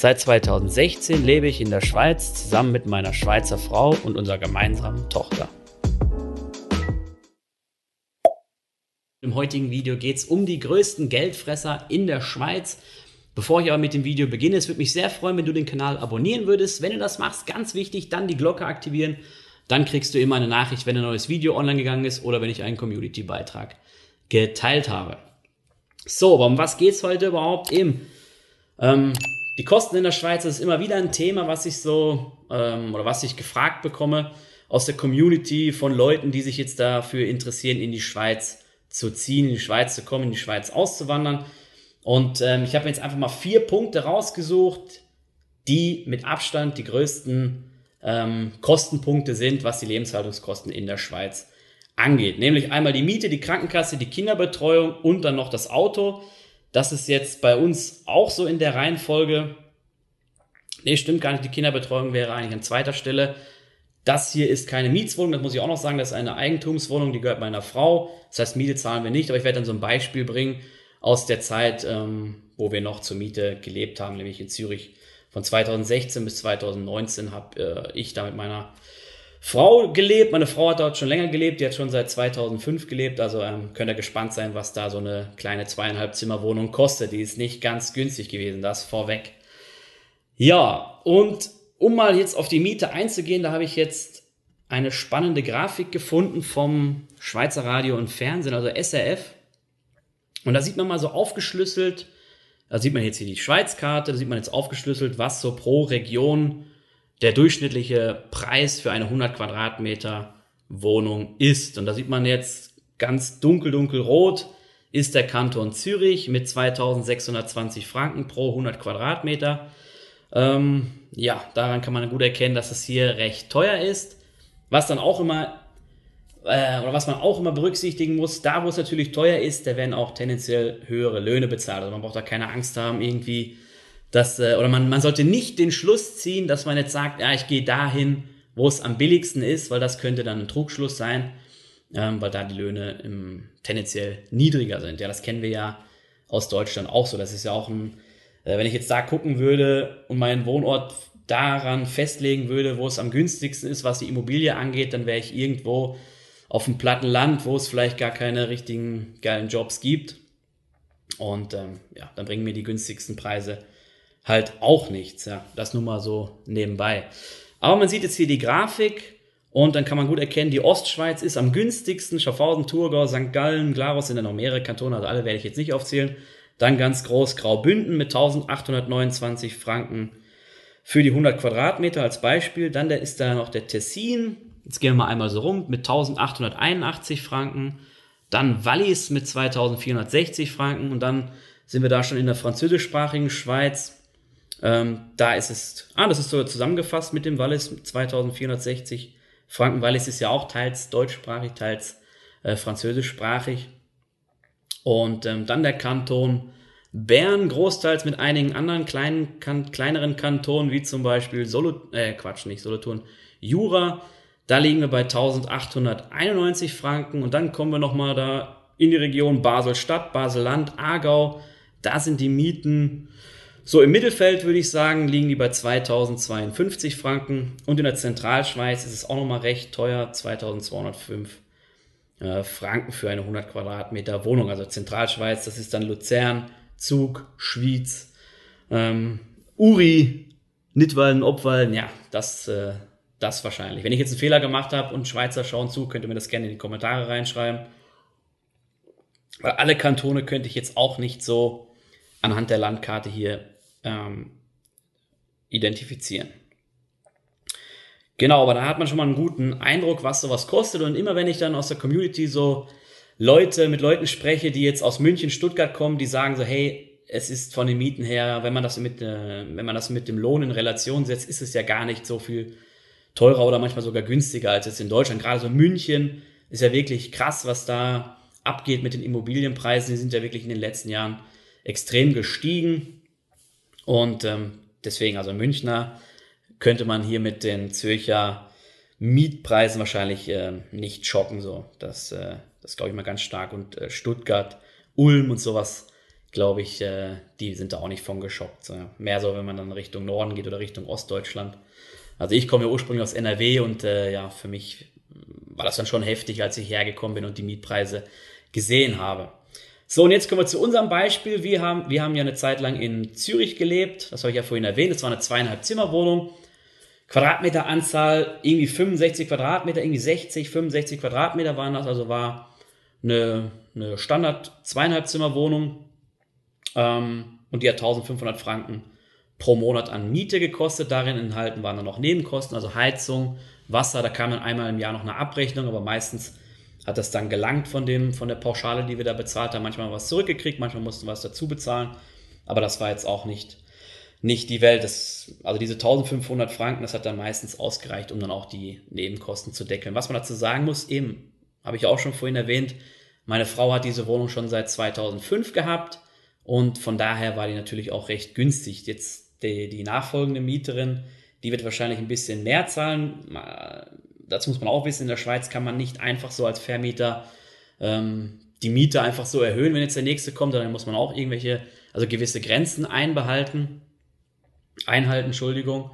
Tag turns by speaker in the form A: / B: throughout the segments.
A: Seit 2016 lebe ich in der Schweiz zusammen mit meiner Schweizer Frau und unserer gemeinsamen Tochter. Im heutigen Video geht es um die größten Geldfresser in der Schweiz. Bevor ich aber mit dem Video beginne, es würde mich sehr freuen, wenn du den Kanal abonnieren würdest. Wenn du das machst, ganz wichtig, dann die Glocke aktivieren dann kriegst du immer eine Nachricht, wenn ein neues Video online gegangen ist oder wenn ich einen Community-Beitrag geteilt habe. So, aber um was geht's heute überhaupt? Eben, ähm, die Kosten in der Schweiz ist immer wieder ein Thema, was ich so ähm, oder was ich gefragt bekomme aus der Community von Leuten, die sich jetzt dafür interessieren, in die Schweiz zu ziehen, in die Schweiz zu kommen, in die Schweiz auszuwandern. Und ähm, ich habe jetzt einfach mal vier Punkte rausgesucht, die mit Abstand die größten ähm, Kostenpunkte sind, was die Lebenshaltungskosten in der Schweiz angeht. Nämlich einmal die Miete, die Krankenkasse, die Kinderbetreuung und dann noch das Auto. Das ist jetzt bei uns auch so in der Reihenfolge. Nee, stimmt gar nicht. Die Kinderbetreuung wäre eigentlich an zweiter Stelle. Das hier ist keine Mietswohnung, das muss ich auch noch sagen. Das ist eine Eigentumswohnung, die gehört meiner Frau. Das heißt, Miete zahlen wir nicht, aber ich werde dann so ein Beispiel bringen aus der Zeit, ähm, wo wir noch zur Miete gelebt haben, nämlich in Zürich von 2016 bis 2019 habe äh, ich da mit meiner Frau gelebt. Meine Frau hat dort schon länger gelebt, die hat schon seit 2005 gelebt. Also ähm, könnt ihr gespannt sein, was da so eine kleine zweieinhalb Zimmer Wohnung kostet. Die ist nicht ganz günstig gewesen, das vorweg. Ja, und um mal jetzt auf die Miete einzugehen, da habe ich jetzt eine spannende Grafik gefunden vom Schweizer Radio und Fernsehen, also SRF. Und da sieht man mal so aufgeschlüsselt, da sieht man jetzt hier die Schweizkarte, da sieht man jetzt aufgeschlüsselt, was so pro Region der durchschnittliche Preis für eine 100 Quadratmeter Wohnung ist. Und da sieht man jetzt ganz dunkel, dunkel rot ist der Kanton Zürich mit 2620 Franken pro 100 Quadratmeter. Ähm, ja, daran kann man gut erkennen, dass es hier recht teuer ist. Was dann auch immer äh, oder was man auch immer berücksichtigen muss, da wo es natürlich teuer ist, da werden auch tendenziell höhere Löhne bezahlt. Also man braucht da keine Angst haben, irgendwie, dass, äh, oder man, man sollte nicht den Schluss ziehen, dass man jetzt sagt, ja, ich gehe dahin, wo es am billigsten ist, weil das könnte dann ein Trugschluss sein, ähm, weil da die Löhne im, tendenziell niedriger sind. Ja, das kennen wir ja aus Deutschland auch so. Das ist ja auch ein, äh, wenn ich jetzt da gucken würde und meinen Wohnort daran festlegen würde, wo es am günstigsten ist, was die Immobilie angeht, dann wäre ich irgendwo auf dem platten Land, wo es vielleicht gar keine richtigen geilen Jobs gibt. Und ähm, ja, dann bringen mir die günstigsten Preise halt auch nichts. Ja, das nur mal so nebenbei. Aber man sieht jetzt hier die Grafik und dann kann man gut erkennen, die Ostschweiz ist am günstigsten. Schaffhausen, Thurgau, St. Gallen, Glarus sind dann noch mehrere Kantone, also alle werde ich jetzt nicht aufzählen. Dann ganz groß Graubünden mit 1829 Franken für die 100 Quadratmeter als Beispiel. Dann ist da noch der Tessin Jetzt gehen wir mal einmal so rum mit 1881 Franken, dann Wallis mit 2460 Franken und dann sind wir da schon in der französischsprachigen Schweiz. Ähm, da ist es, ah, das ist sogar zusammengefasst mit dem Wallis 2460 Franken. Wallis ist ja auch teils deutschsprachig, teils äh, französischsprachig. Und ähm, dann der Kanton Bern, großteils mit einigen anderen kleinen, kan kleineren Kantonen, wie zum Beispiel Solo, äh, Quatsch, nicht Solothurn, Jura da liegen wir bei 1891 Franken und dann kommen wir nochmal da in die Region Basel-Stadt, Basel-Land, Aargau. Da sind die Mieten so im Mittelfeld, würde ich sagen, liegen die bei 2052 Franken. Und in der Zentralschweiz ist es auch nochmal recht teuer, 2205 äh, Franken für eine 100 Quadratmeter Wohnung. Also Zentralschweiz, das ist dann Luzern, Zug, Schwyz, ähm, Uri, Nidwalden, Obwalden. Ja, das äh, das wahrscheinlich. Wenn ich jetzt einen Fehler gemacht habe und Schweizer schauen zu, könnt ihr mir das gerne in die Kommentare reinschreiben. Weil alle Kantone könnte ich jetzt auch nicht so anhand der Landkarte hier ähm, identifizieren. Genau, aber da hat man schon mal einen guten Eindruck, was sowas kostet. Und immer wenn ich dann aus der Community so Leute mit Leuten spreche, die jetzt aus München, Stuttgart kommen, die sagen so, hey, es ist von den Mieten her, wenn man das mit, äh, wenn man das mit dem Lohn in Relation setzt, ist es ja gar nicht so viel teurer oder manchmal sogar günstiger als jetzt in Deutschland. Gerade so München ist ja wirklich krass, was da abgeht mit den Immobilienpreisen. Die sind ja wirklich in den letzten Jahren extrem gestiegen. Und ähm, deswegen, also Münchner könnte man hier mit den Zürcher Mietpreisen wahrscheinlich äh, nicht schocken. So. Das, äh, das glaube ich mal ganz stark. Und äh, Stuttgart, Ulm und sowas, glaube ich, äh, die sind da auch nicht von geschockt. So. Mehr so, wenn man dann Richtung Norden geht oder Richtung Ostdeutschland. Also ich komme ja ursprünglich aus NRW und äh, ja, für mich war das dann schon heftig, als ich hergekommen bin und die Mietpreise gesehen habe. So, und jetzt kommen wir zu unserem Beispiel. Wir haben, wir haben ja eine Zeit lang in Zürich gelebt. Das habe ich ja vorhin erwähnt. Das war eine zweieinhalb Zimmerwohnung. Quadratmeteranzahl irgendwie 65 Quadratmeter, irgendwie 60, 65 Quadratmeter waren das. Also war eine, eine Standard zweieinhalb Zimmerwohnung. Ähm, und die hat 1500 Franken pro Monat an Miete gekostet. Darin enthalten waren dann noch Nebenkosten, also Heizung, Wasser. Da kam dann einmal im Jahr noch eine Abrechnung, aber meistens hat das dann gelangt von, dem, von der Pauschale, die wir da bezahlt haben. Manchmal was zurückgekriegt, manchmal mussten wir was dazu bezahlen. Aber das war jetzt auch nicht, nicht die Welt. Das, also diese 1500 Franken, das hat dann meistens ausgereicht, um dann auch die Nebenkosten zu deckeln. Was man dazu sagen muss, eben, habe ich auch schon vorhin erwähnt, meine Frau hat diese Wohnung schon seit 2005 gehabt und von daher war die natürlich auch recht günstig. Jetzt die, die nachfolgende Mieterin, die wird wahrscheinlich ein bisschen mehr zahlen dazu muss man auch wissen, in der Schweiz kann man nicht einfach so als Vermieter ähm, die Miete einfach so erhöhen, wenn jetzt der nächste kommt, dann muss man auch irgendwelche, also gewisse Grenzen einbehalten, einhalten, Entschuldigung.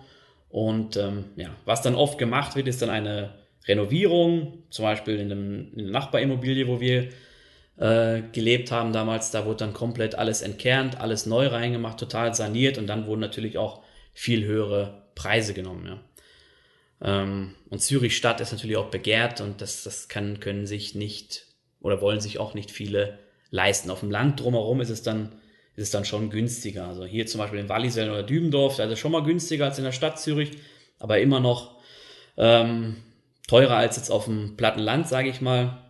A: Und ähm, ja, was dann oft gemacht wird, ist dann eine Renovierung, zum Beispiel in, dem, in der Nachbarimmobilie, wo wir äh, gelebt haben damals, da wurde dann komplett alles entkernt, alles neu reingemacht, total saniert und dann wurden natürlich auch viel höhere Preise genommen. Ja. Ähm, und Zürich Stadt ist natürlich auch begehrt und das, das kann, können sich nicht oder wollen sich auch nicht viele leisten. Auf dem Land drumherum ist es dann, ist es dann schon günstiger. Also hier zum Beispiel in Wallisellen oder Dübendorf, da ist es schon mal günstiger als in der Stadt Zürich, aber immer noch ähm, teurer als jetzt auf dem platten Land, sage ich mal.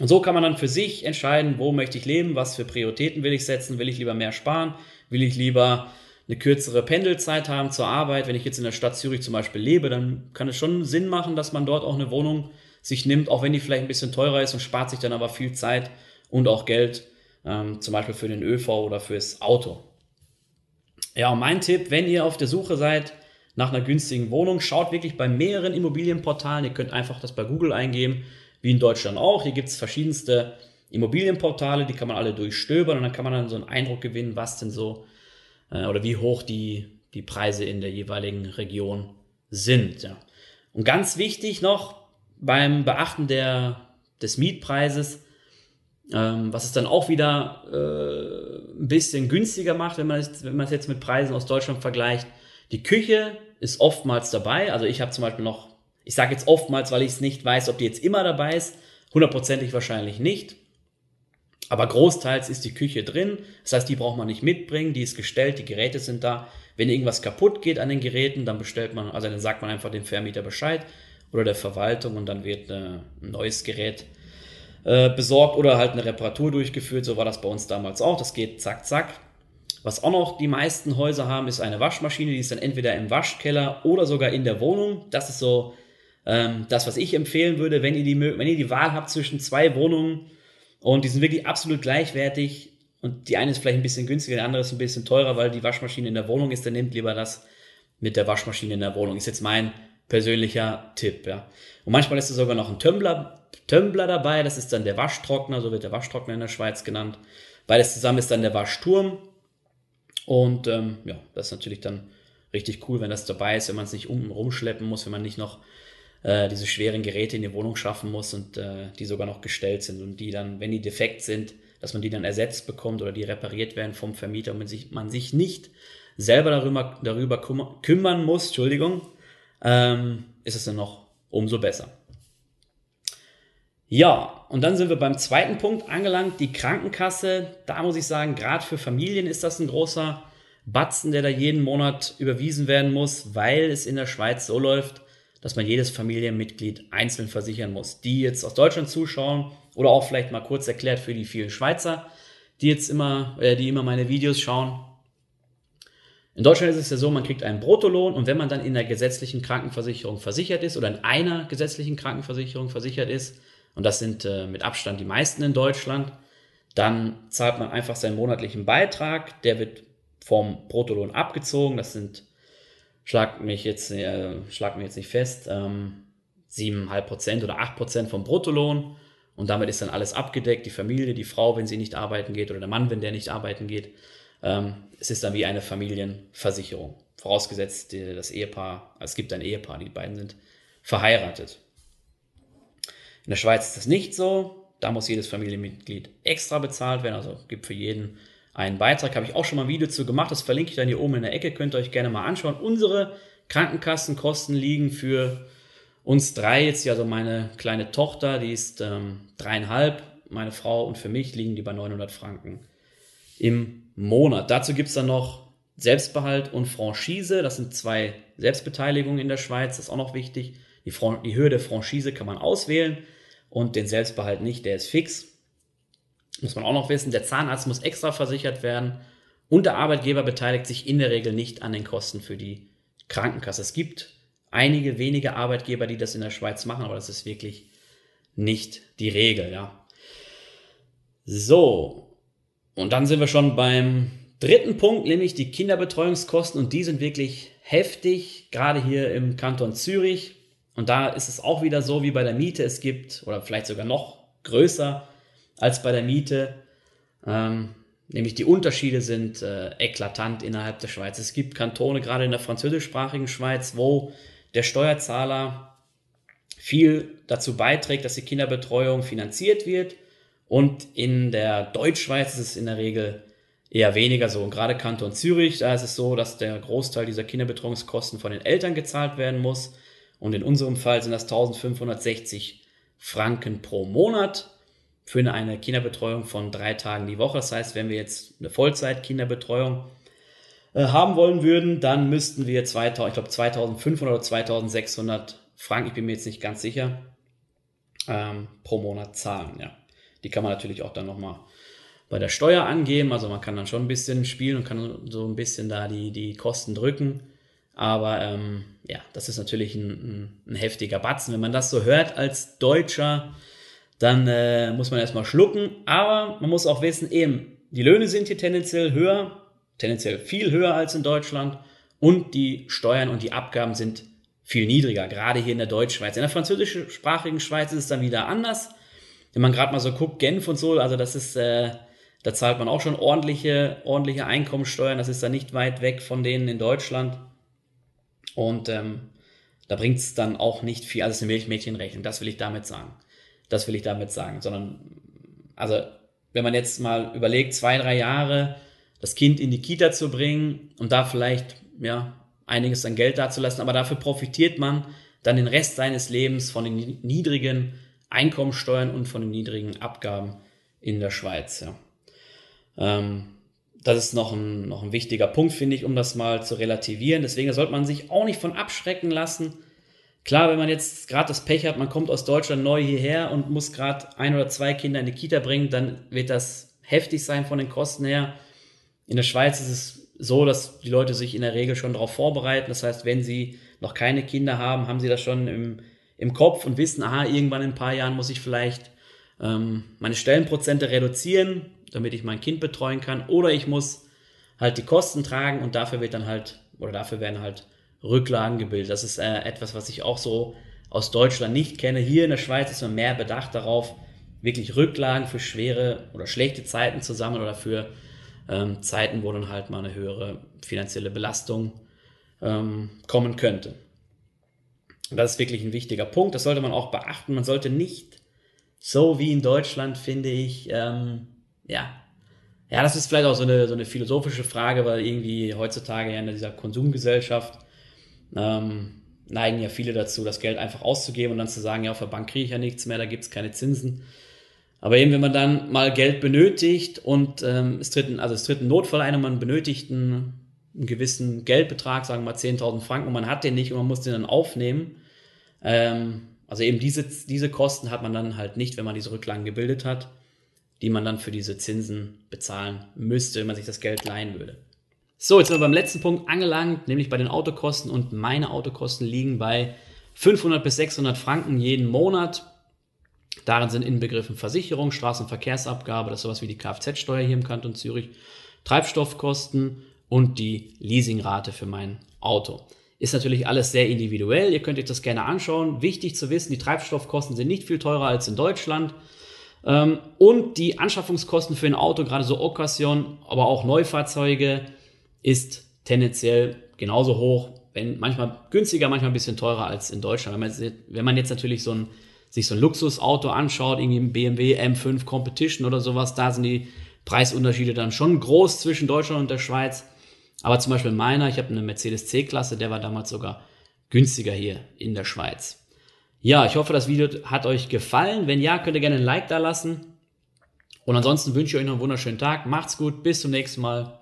A: Und so kann man dann für sich entscheiden, wo möchte ich leben, was für Prioritäten will ich setzen, will ich lieber mehr sparen, will ich lieber eine kürzere Pendelzeit haben zur Arbeit. Wenn ich jetzt in der Stadt Zürich zum Beispiel lebe, dann kann es schon Sinn machen, dass man dort auch eine Wohnung sich nimmt, auch wenn die vielleicht ein bisschen teurer ist und spart sich dann aber viel Zeit und auch Geld, ähm, zum Beispiel für den ÖV oder fürs Auto. Ja, und mein Tipp, wenn ihr auf der Suche seid nach einer günstigen Wohnung, schaut wirklich bei mehreren Immobilienportalen. Ihr könnt einfach das bei Google eingeben, wie in Deutschland auch. Hier gibt es verschiedenste Immobilienportale, die kann man alle durchstöbern und dann kann man dann so einen Eindruck gewinnen, was denn so äh, oder wie hoch die, die Preise in der jeweiligen Region sind. Ja. Und ganz wichtig noch beim Beachten der, des Mietpreises, ähm, was es dann auch wieder äh, ein bisschen günstiger macht, wenn man, es, wenn man es jetzt mit Preisen aus Deutschland vergleicht. Die Küche ist oftmals dabei. Also ich habe zum Beispiel noch, ich sage jetzt oftmals, weil ich es nicht weiß, ob die jetzt immer dabei ist. Hundertprozentig wahrscheinlich nicht. Aber großteils ist die Küche drin. Das heißt, die braucht man nicht mitbringen. Die ist gestellt, die Geräte sind da. Wenn irgendwas kaputt geht an den Geräten, dann bestellt man, also dann sagt man einfach dem Vermieter Bescheid oder der Verwaltung und dann wird äh, ein neues Gerät äh, besorgt oder halt eine Reparatur durchgeführt. So war das bei uns damals auch. Das geht zack, zack. Was auch noch die meisten Häuser haben, ist eine Waschmaschine. Die ist dann entweder im Waschkeller oder sogar in der Wohnung. Das ist so ähm, das, was ich empfehlen würde, wenn ihr die, wenn ihr die Wahl habt zwischen zwei Wohnungen und die sind wirklich absolut gleichwertig. Und die eine ist vielleicht ein bisschen günstiger, die andere ist ein bisschen teurer, weil die Waschmaschine in der Wohnung ist. Dann nehmt lieber das mit der Waschmaschine in der Wohnung. Ist jetzt mein persönlicher Tipp, ja. Und manchmal ist da sogar noch ein Tumbler, Tumbler dabei. Das ist dann der Waschtrockner, so wird der Waschtrockner in der Schweiz genannt. Beides zusammen ist dann der Waschturm. Und ähm, ja, das ist natürlich dann richtig cool, wenn das dabei ist, wenn man es nicht um rumschleppen muss, wenn man nicht noch äh, diese schweren Geräte in die Wohnung schaffen muss und äh, die sogar noch gestellt sind und die dann, wenn die defekt sind, dass man die dann ersetzt bekommt oder die repariert werden vom Vermieter und man sich, man sich nicht selber darüber, darüber kümmern muss, Entschuldigung, ähm, ist es dann noch umso besser. Ja, und dann sind wir beim zweiten Punkt angelangt, die Krankenkasse. Da muss ich sagen, gerade für Familien ist das ein großer Batzen, der da jeden Monat überwiesen werden muss, weil es in der Schweiz so läuft, dass man jedes Familienmitglied einzeln versichern muss. Die jetzt aus Deutschland zuschauen oder auch vielleicht mal kurz erklärt für die vielen Schweizer, die jetzt immer, äh, die immer meine Videos schauen. In Deutschland ist es ja so, man kriegt einen Bruttolohn und wenn man dann in der gesetzlichen Krankenversicherung versichert ist oder in einer gesetzlichen Krankenversicherung versichert ist, und das sind äh, mit Abstand die meisten in Deutschland, dann zahlt man einfach seinen monatlichen Beitrag, der wird vom Bruttolohn abgezogen, das sind, schlag mich jetzt, äh, schlag mich jetzt nicht fest, ähm, 7,5% oder 8% vom Bruttolohn und damit ist dann alles abgedeckt, die Familie, die Frau, wenn sie nicht arbeiten geht oder der Mann, wenn der nicht arbeiten geht. Ähm, es ist dann wie eine Familienversicherung. Vorausgesetzt, das Ehepaar, also es gibt ein Ehepaar, die beiden sind verheiratet. In der Schweiz ist das nicht so. Da muss jedes Familienmitglied extra bezahlt werden. Also gibt für jeden einen Beitrag. Habe ich auch schon mal ein Video zu gemacht. Das verlinke ich dann hier oben in der Ecke. Könnt ihr euch gerne mal anschauen. Unsere Krankenkassenkosten liegen für uns drei jetzt, also meine kleine Tochter, die ist ähm, dreieinhalb, meine Frau und für mich liegen die bei 900 Franken im Monat. Dazu gibt es dann noch Selbstbehalt und Franchise. Das sind zwei Selbstbeteiligungen in der Schweiz. Das ist auch noch wichtig. Die, Fran die Höhe der Franchise kann man auswählen und den Selbstbehalt nicht, der ist fix. Muss man auch noch wissen, der Zahnarzt muss extra versichert werden und der Arbeitgeber beteiligt sich in der Regel nicht an den Kosten für die Krankenkasse. Es gibt einige wenige Arbeitgeber, die das in der Schweiz machen, aber das ist wirklich nicht die Regel, ja. So. Und dann sind wir schon beim dritten Punkt, nämlich die Kinderbetreuungskosten und die sind wirklich heftig, gerade hier im Kanton Zürich. Und da ist es auch wieder so wie bei der Miete. Es gibt, oder vielleicht sogar noch größer als bei der Miete, ähm, nämlich die Unterschiede sind äh, eklatant innerhalb der Schweiz. Es gibt Kantone, gerade in der französischsprachigen Schweiz, wo der Steuerzahler viel dazu beiträgt, dass die Kinderbetreuung finanziert wird. Und in der Deutschschweiz ist es in der Regel eher weniger so. Und gerade Kanton Zürich, da ist es so, dass der Großteil dieser Kinderbetreuungskosten von den Eltern gezahlt werden muss. Und in unserem Fall sind das 1560 Franken pro Monat für eine Kinderbetreuung von drei Tagen die Woche. Das heißt, wenn wir jetzt eine Vollzeit-Kinderbetreuung äh, haben wollen würden, dann müssten wir 2000, ich glaube 2500 oder 2600 Franken, ich bin mir jetzt nicht ganz sicher, ähm, pro Monat zahlen. Ja. Die kann man natürlich auch dann nochmal bei der Steuer angeben. Also man kann dann schon ein bisschen spielen und kann so ein bisschen da die, die Kosten drücken. Aber ähm, ja, das ist natürlich ein, ein, ein, heftiger Batzen. Wenn man das so hört als Deutscher, dann äh, muss man erstmal schlucken. Aber man muss auch wissen, eben, die Löhne sind hier tendenziell höher, tendenziell viel höher als in Deutschland. Und die Steuern und die Abgaben sind viel niedriger, gerade hier in der Deutschschweiz. In der französischsprachigen Schweiz ist es dann wieder anders. Wenn man gerade mal so guckt, Genf und so, also das ist, äh, da zahlt man auch schon ordentliche, ordentliche Einkommensteuern. Das ist dann nicht weit weg von denen in Deutschland. Und ähm, da bringt es dann auch nicht viel, also es ist eine Milchmädchenrechnung, das will ich damit sagen. Das will ich damit sagen. Sondern, also, wenn man jetzt mal überlegt, zwei, drei Jahre das Kind in die Kita zu bringen und da vielleicht, ja, einiges an Geld dazulassen, aber dafür profitiert man dann den Rest seines Lebens von den niedrigen Einkommensteuern und von den niedrigen Abgaben in der Schweiz. Ja. Ähm, das ist noch ein, noch ein wichtiger Punkt, finde ich, um das mal zu relativieren. Deswegen sollte man sich auch nicht von abschrecken lassen. Klar, wenn man jetzt gerade das Pech hat, man kommt aus Deutschland neu hierher und muss gerade ein oder zwei Kinder in die Kita bringen, dann wird das heftig sein von den Kosten her. In der Schweiz ist es so, dass die Leute sich in der Regel schon darauf vorbereiten. Das heißt, wenn sie noch keine Kinder haben, haben sie das schon im, im Kopf und wissen, aha, irgendwann in ein paar Jahren muss ich vielleicht ähm, meine Stellenprozente reduzieren damit ich mein Kind betreuen kann. Oder ich muss halt die Kosten tragen und dafür wird dann halt, oder dafür werden halt Rücklagen gebildet. Das ist äh, etwas, was ich auch so aus Deutschland nicht kenne. Hier in der Schweiz ist man mehr bedacht darauf, wirklich Rücklagen für schwere oder schlechte Zeiten zu sammeln oder für ähm, Zeiten, wo dann halt mal eine höhere finanzielle Belastung ähm, kommen könnte. Und das ist wirklich ein wichtiger Punkt. Das sollte man auch beachten. Man sollte nicht so wie in Deutschland, finde ich, ähm, ja. Ja, das ist vielleicht auch so eine, so eine philosophische Frage, weil irgendwie heutzutage ja in dieser Konsumgesellschaft ähm, neigen ja viele dazu, das Geld einfach auszugeben und dann zu sagen, ja, auf der Bank kriege ich ja nichts mehr, da gibt es keine Zinsen. Aber eben, wenn man dann mal Geld benötigt und ähm, es, tritt ein, also es tritt ein Notfall ein und man benötigt einen, einen gewissen Geldbetrag, sagen wir mal 10.000 Franken, und man hat den nicht und man muss den dann aufnehmen. Ähm, also eben diese, diese Kosten hat man dann halt nicht, wenn man diese Rücklagen gebildet hat die man dann für diese Zinsen bezahlen müsste, wenn man sich das Geld leihen würde. So, jetzt sind wir beim letzten Punkt angelangt, nämlich bei den Autokosten und meine Autokosten liegen bei 500 bis 600 Franken jeden Monat. Darin sind inbegriffen Versicherung, Straßenverkehrsabgabe, das ist sowas wie die Kfz-Steuer hier im Kanton Zürich, Treibstoffkosten und die Leasingrate für mein Auto. Ist natürlich alles sehr individuell. Ihr könnt euch das gerne anschauen. Wichtig zu wissen, die Treibstoffkosten sind nicht viel teurer als in Deutschland. Ähm, und die Anschaffungskosten für ein Auto, gerade so Occasion, aber auch Neufahrzeuge, ist tendenziell genauso hoch, wenn manchmal günstiger, manchmal ein bisschen teurer als in Deutschland. Wenn man jetzt, wenn man jetzt natürlich so ein, sich so ein Luxusauto anschaut, irgendwie ein BMW M5 Competition oder sowas, da sind die Preisunterschiede dann schon groß zwischen Deutschland und der Schweiz. Aber zum Beispiel meiner, ich habe eine Mercedes C-Klasse, der war damals sogar günstiger hier in der Schweiz. Ja, ich hoffe, das Video hat euch gefallen. Wenn ja, könnt ihr gerne ein Like da lassen. Und ansonsten wünsche ich euch noch einen wunderschönen Tag. Macht's gut, bis zum nächsten Mal.